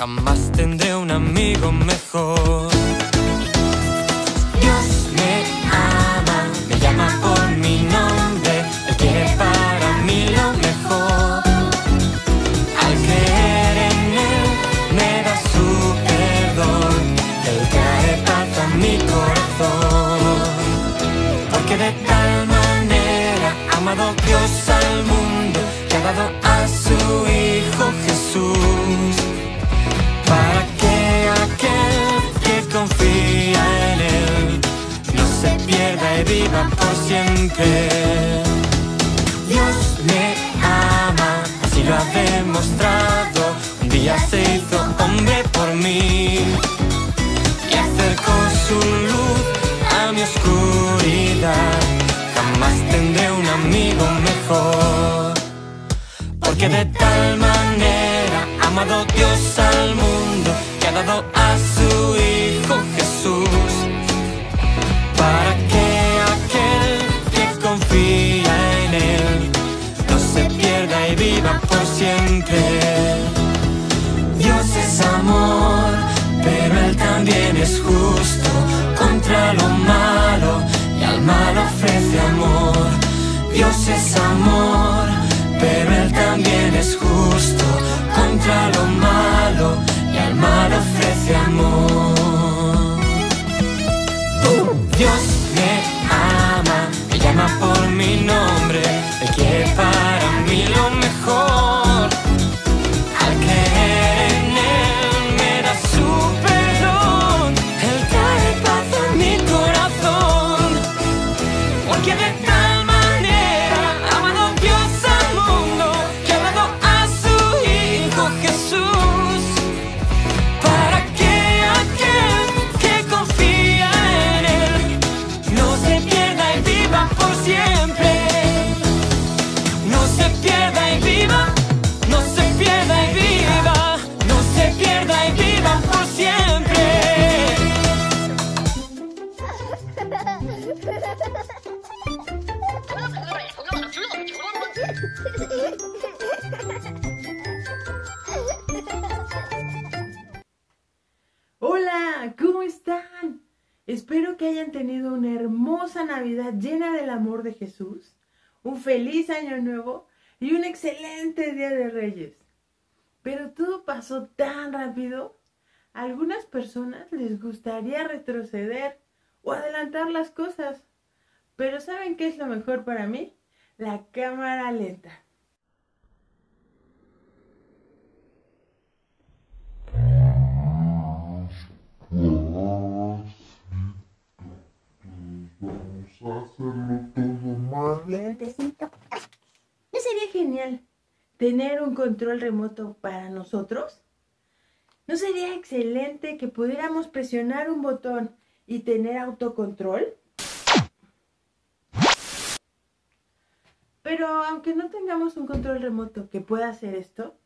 Jamás tendré un amigo mejor. Dios me ama, me llama por mi nombre, Él quiere para mí lo mejor. Al creer en Él, me da su perdón, Él trae paz a mi corazón. Porque de tal manera ha amado Dios al mundo que ha dado a su Hijo Jesús. Porque de tal manera ha amado Dios al mundo que ha dado a su Hijo Jesús. Para que aquel que confía en Él no se pierda y viva por siempre. Dios es amor, pero Él también es justo contra lo malo y al mal ofrece amor. Dios es amor, pero Él también es justo contra lo están? Espero que hayan tenido una hermosa Navidad llena del amor de Jesús, un feliz año nuevo y un excelente Día de Reyes. Pero todo pasó tan rápido. A algunas personas les gustaría retroceder o adelantar las cosas. Pero ¿saben qué es lo mejor para mí? La cámara lenta. Vamos a hacerlo todo más lentecito. ¿No sería genial tener un control remoto para nosotros? ¿No sería excelente que pudiéramos presionar un botón y tener autocontrol? Pero aunque no tengamos un control remoto que pueda hacer esto,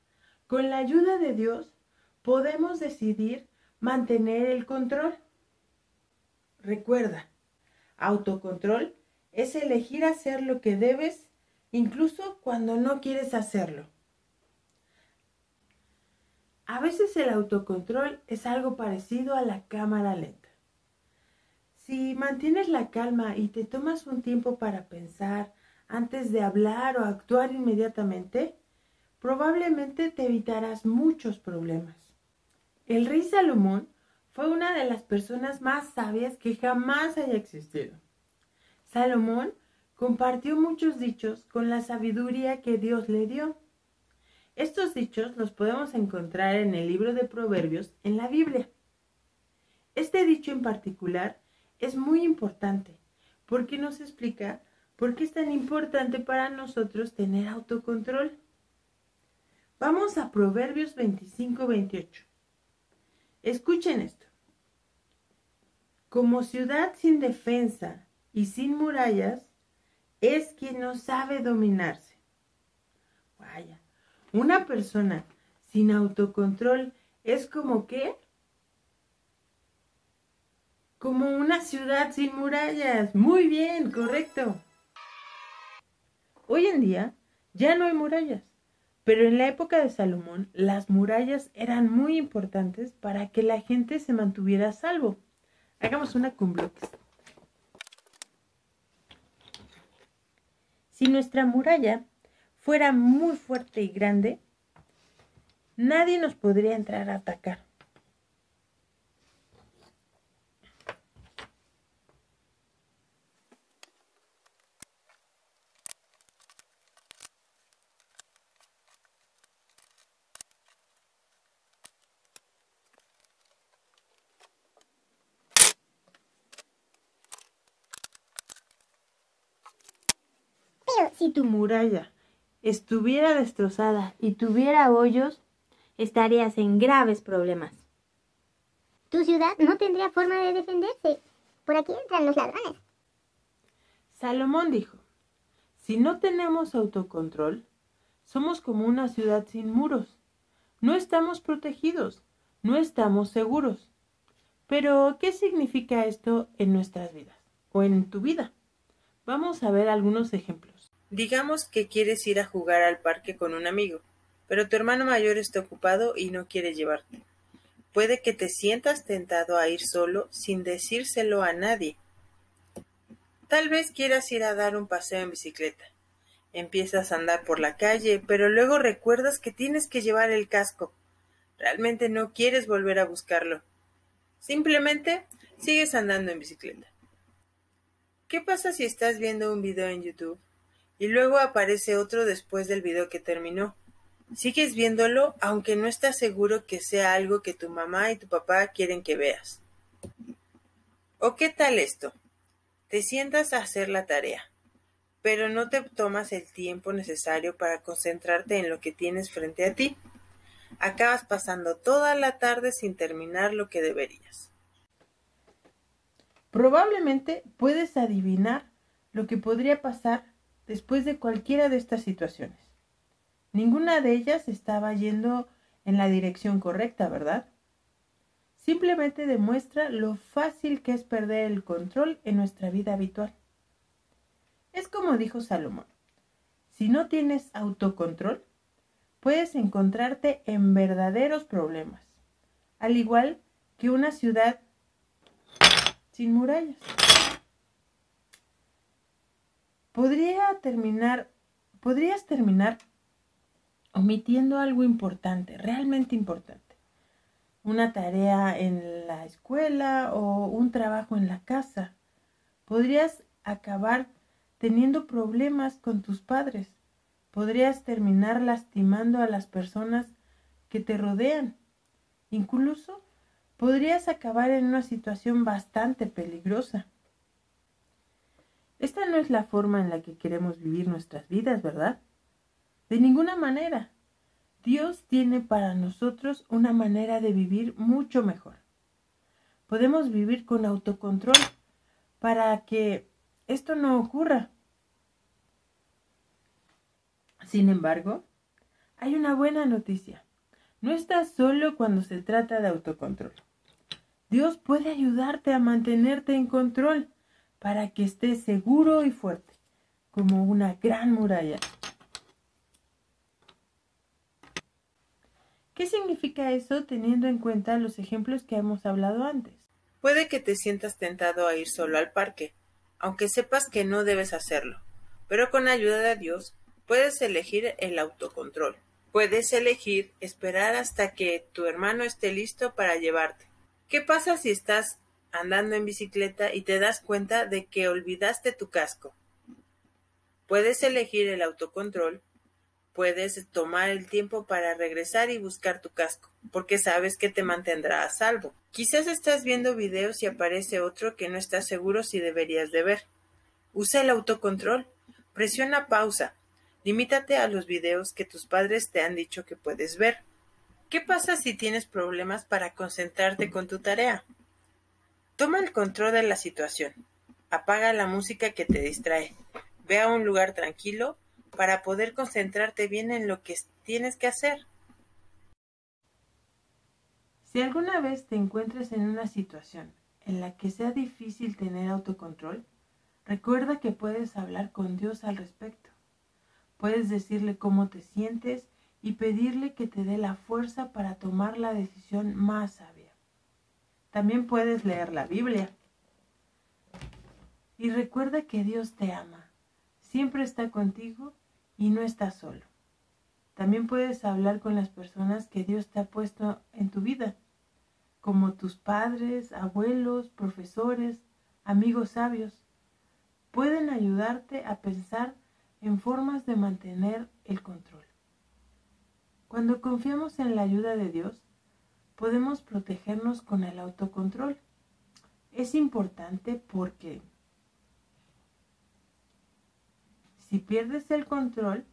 con la ayuda de Dios podemos decidir mantener el control. Recuerda, autocontrol es elegir hacer lo que debes incluso cuando no quieres hacerlo. A veces el autocontrol es algo parecido a la cámara lenta. Si mantienes la calma y te tomas un tiempo para pensar antes de hablar o actuar inmediatamente, probablemente te evitarás muchos problemas. El rey Salomón fue una de las personas más sabias que jamás haya existido. Salomón compartió muchos dichos con la sabiduría que Dios le dio. Estos dichos los podemos encontrar en el libro de Proverbios en la Biblia. Este dicho en particular es muy importante porque nos explica por qué es tan importante para nosotros tener autocontrol. Vamos a Proverbios 25-28. Escuchen esto. Como ciudad sin defensa y sin murallas, es quien no sabe dominarse. Una persona sin autocontrol es como que Como una ciudad sin murallas. Muy bien, correcto. Hoy en día ya no hay murallas, pero en la época de Salomón las murallas eran muy importantes para que la gente se mantuviera a salvo. Hagamos una con bloques. Si nuestra muralla fuera muy fuerte y grande, nadie nos podría entrar a atacar. Si tu muralla estuviera destrozada y tuviera hoyos, estarías en graves problemas. Tu ciudad no tendría forma de defenderse. Por aquí entran los ladrones. Salomón dijo, si no tenemos autocontrol, somos como una ciudad sin muros. No estamos protegidos, no estamos seguros. Pero, ¿qué significa esto en nuestras vidas o en tu vida? Vamos a ver algunos ejemplos. Digamos que quieres ir a jugar al parque con un amigo, pero tu hermano mayor está ocupado y no quiere llevarte. Puede que te sientas tentado a ir solo sin decírselo a nadie. Tal vez quieras ir a dar un paseo en bicicleta. Empiezas a andar por la calle, pero luego recuerdas que tienes que llevar el casco. Realmente no quieres volver a buscarlo. Simplemente sigues andando en bicicleta. ¿Qué pasa si estás viendo un video en YouTube y luego aparece otro después del video que terminó? Sigues viéndolo aunque no estás seguro que sea algo que tu mamá y tu papá quieren que veas. ¿O qué tal esto? Te sientas a hacer la tarea, pero no te tomas el tiempo necesario para concentrarte en lo que tienes frente a ti. Acabas pasando toda la tarde sin terminar lo que deberías. Probablemente puedes adivinar lo que podría pasar después de cualquiera de estas situaciones. Ninguna de ellas estaba yendo en la dirección correcta, ¿verdad? Simplemente demuestra lo fácil que es perder el control en nuestra vida habitual. Es como dijo Salomón, si no tienes autocontrol, puedes encontrarte en verdaderos problemas, al igual que una ciudad sin murallas. Podrías terminar omitiendo algo importante, realmente importante. Una tarea en la escuela o un trabajo en la casa. Podrías acabar teniendo problemas con tus padres. Podrías terminar lastimando a las personas que te rodean. Incluso podrías acabar en una situación bastante peligrosa. Esta no es la forma en la que queremos vivir nuestras vidas, ¿verdad? De ninguna manera. Dios tiene para nosotros una manera de vivir mucho mejor. Podemos vivir con autocontrol para que esto no ocurra. Sin embargo, hay una buena noticia. No estás solo cuando se trata de autocontrol. Dios puede ayudarte a mantenerte en control para que estés seguro y fuerte, como una gran muralla. ¿Qué significa eso teniendo en cuenta los ejemplos que hemos hablado antes? Puede que te sientas tentado a ir solo al parque, aunque sepas que no debes hacerlo, pero con ayuda de Dios puedes elegir el autocontrol. Puedes elegir esperar hasta que tu hermano esté listo para llevarte. ¿Qué pasa si estás andando en bicicleta y te das cuenta de que olvidaste tu casco? Puedes elegir el autocontrol puedes tomar el tiempo para regresar y buscar tu casco, porque sabes que te mantendrá a salvo. Quizás estás viendo videos y aparece otro que no estás seguro si deberías de ver. Usa el autocontrol. Presiona pausa. Limítate a los videos que tus padres te han dicho que puedes ver. ¿Qué pasa si tienes problemas para concentrarte con tu tarea? Toma el control de la situación. Apaga la música que te distrae. Ve a un lugar tranquilo para poder concentrarte bien en lo que tienes que hacer. Si alguna vez te encuentras en una situación en la que sea difícil tener autocontrol, recuerda que puedes hablar con Dios al respecto. Puedes decirle cómo te sientes y pedirle que te dé la fuerza para tomar la decisión más sabia. También puedes leer la Biblia. Y recuerda que Dios te ama, siempre está contigo y no estás solo. También puedes hablar con las personas que Dios te ha puesto en tu vida, como tus padres, abuelos, profesores, amigos sabios. Pueden ayudarte a pensar en formas de mantener el control. Cuando confiamos en la ayuda de Dios, podemos protegernos con el autocontrol. Es importante porque si pierdes el control,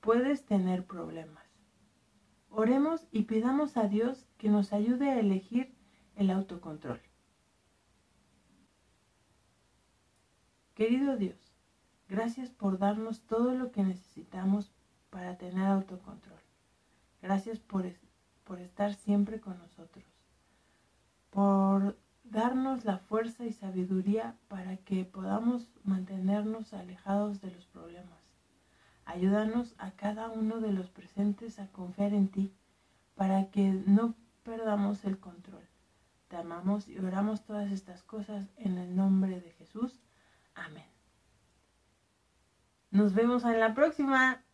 puedes tener problemas. Oremos y pidamos a Dios que nos ayude a elegir el autocontrol. Querido Dios, gracias por darnos todo lo que necesitamos para tener autocontrol. Gracias por, por estar siempre con nosotros, por darnos la fuerza y sabiduría para que podamos mantenernos alejados de los problemas. Ayúdanos a cada uno de los presentes a confiar en ti para que no perdamos el control. Te amamos y oramos todas estas cosas en el nombre de Jesús. Amén. Nos vemos en la próxima.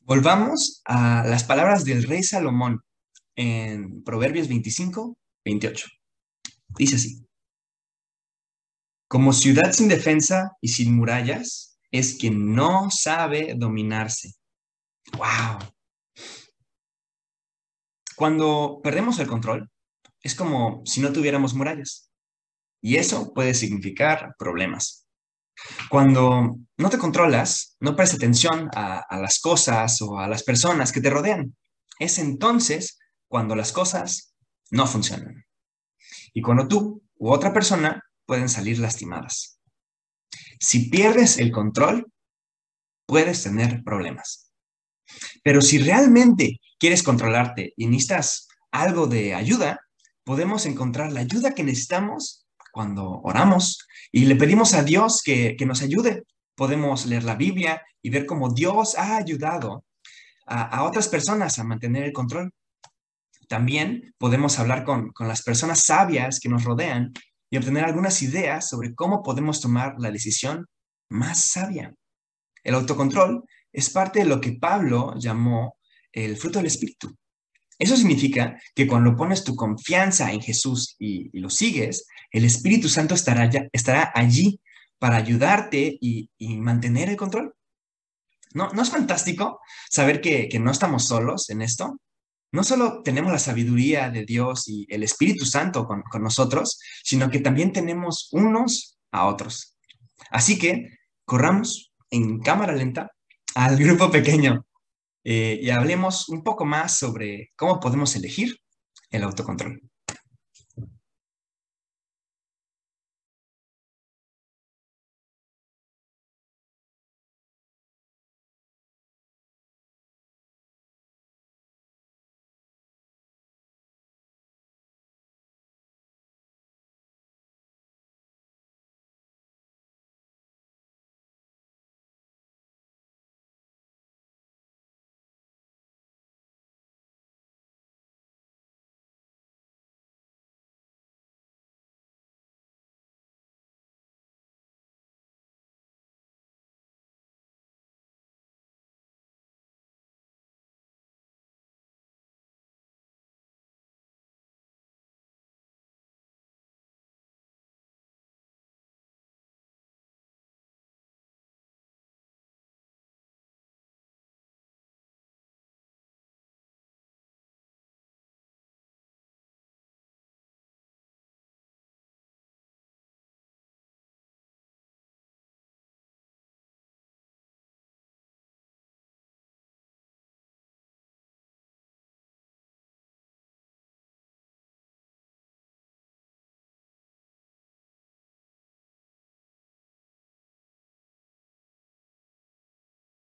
Volvamos a las palabras del rey Salomón en Proverbios 25, 28. Dice así. Como ciudad sin defensa y sin murallas es quien no sabe dominarse. ¡Wow! Cuando perdemos el control, es como si no tuviéramos murallas. Y eso puede significar problemas. Cuando no te controlas, no prestas atención a, a, las cosas o a las personas que te rodean. Es entonces cuando las cosas no funcionan. Y cuando tú u otra persona pueden salir lastimadas. Si pierdes el control, puedes tener problemas. Pero si realmente quieres controlarte y necesitas algo de ayuda, podemos encontrar la ayuda que necesitamos cuando oramos y le pedimos a Dios que, que nos ayude. Podemos leer la Biblia y ver cómo Dios ha ayudado a, a otras personas a mantener el control. También podemos hablar con, con las personas sabias que nos rodean y obtener algunas ideas sobre cómo podemos tomar la decisión más sabia. El autocontrol es parte de lo que Pablo llamó el fruto del Espíritu. Eso significa que cuando pones tu confianza en Jesús y, lo sigues, el Espíritu Santo estará, allí para ayudarte y, mantener el control. ¿No, ¿No es fantástico saber que, que no estamos solos en esto? no solo tenemos la sabiduría de Dios y el Espíritu Santo con, con, nosotros, sino que también tenemos unos a otros. Así que corramos en cámara lenta al grupo pequeño eh, y hablemos un poco más sobre cómo podemos elegir el autocontrol.